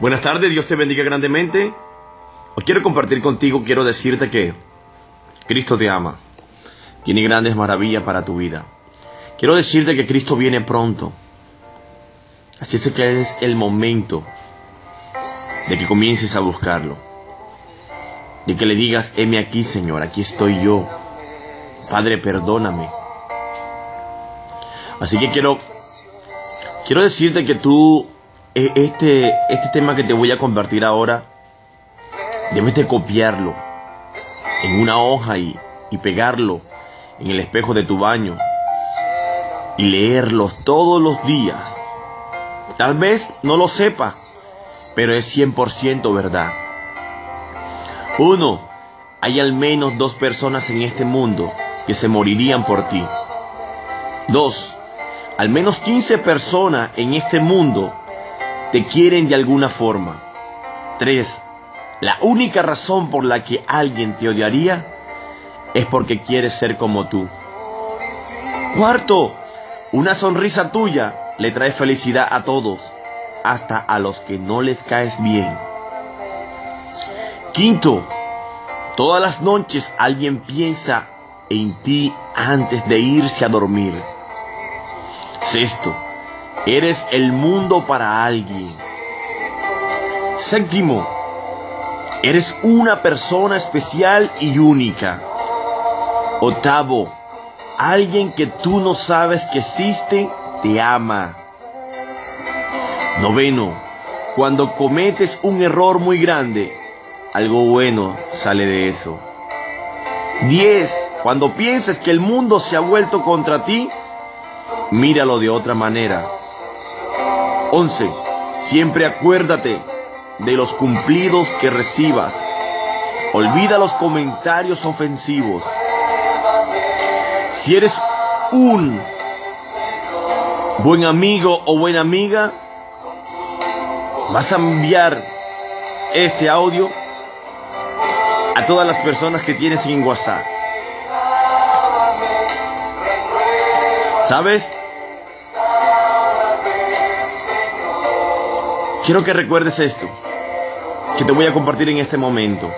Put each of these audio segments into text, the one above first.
Buenas tardes, Dios te bendiga grandemente. Hoy quiero compartir contigo, quiero decirte que Cristo te ama. Tiene grandes maravillas para tu vida. Quiero decirte que Cristo viene pronto. Así es que es el momento de que comiences a buscarlo. De que le digas, heme aquí, Señor, aquí estoy yo. Padre, perdóname. Así que quiero, quiero decirte que tú, este, este tema que te voy a compartir ahora, debes de copiarlo en una hoja y, y pegarlo en el espejo de tu baño y leerlos todos los días. Tal vez no lo sepas, pero es 100% verdad. Uno, hay al menos dos personas en este mundo que se morirían por ti. Dos, al menos 15 personas en este mundo te quieren de alguna forma. Tres, la única razón por la que alguien te odiaría es porque quiere ser como tú. Cuarto, una sonrisa tuya le trae felicidad a todos, hasta a los que no les caes bien. Quinto, todas las noches alguien piensa en ti antes de irse a dormir. Sexto, eres el mundo para alguien. Séptimo, eres una persona especial y única. Octavo, alguien que tú no sabes que existe te ama. Noveno, cuando cometes un error muy grande, algo bueno sale de eso. Diez, cuando pienses que el mundo se ha vuelto contra ti, míralo de otra manera. Once, siempre acuérdate de los cumplidos que recibas. Olvida los comentarios ofensivos. Si eres un buen amigo o buena amiga, vas a enviar este audio a todas las personas que tienes en WhatsApp. ¿Sabes? Quiero que recuerdes esto, que te voy a compartir en este momento.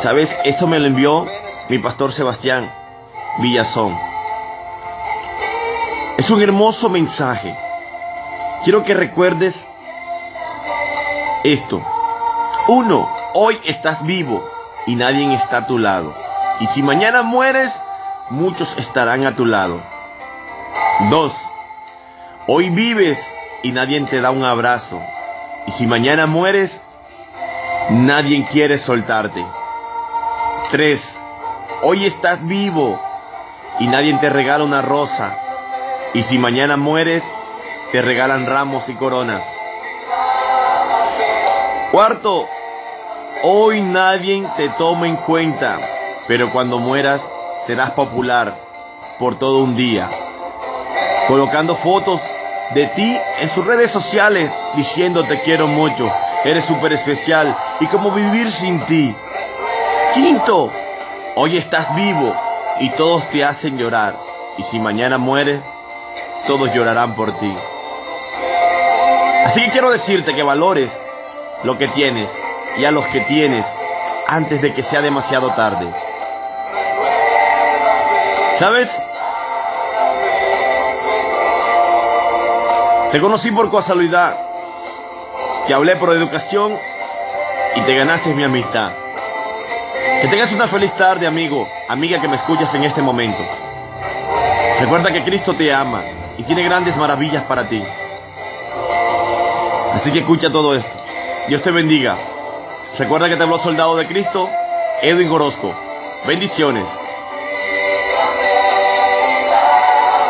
¿Sabes? Esto me lo envió mi pastor Sebastián Villazón. Es un hermoso mensaje. Quiero que recuerdes esto. Uno, hoy estás vivo y nadie está a tu lado. Y si mañana mueres, muchos estarán a tu lado. Dos, hoy vives y nadie te da un abrazo. Y si mañana mueres, nadie quiere soltarte. Tres, hoy estás vivo y nadie te regala una rosa. Y si mañana mueres, te regalan ramos y coronas. Cuarto, hoy nadie te toma en cuenta, pero cuando mueras serás popular por todo un día, colocando fotos de ti en sus redes sociales diciendo te quiero mucho, eres súper especial y cómo vivir sin ti. Quinto, hoy estás vivo y todos te hacen llorar y si mañana mueres, todos llorarán por ti. Así que quiero decirte que valores lo que tienes y a los que tienes antes de que sea demasiado tarde. ¿Sabes? Te conocí por casualidad, te hablé por educación y te ganaste mi amistad. Que tengas una feliz tarde, amigo, amiga que me escuchas en este momento. Recuerda que Cristo te ama y tiene grandes maravillas para ti. Así que escucha todo esto. Dios te bendiga. Recuerda que te habló soldado de Cristo, Edwin Orozco. Bendiciones.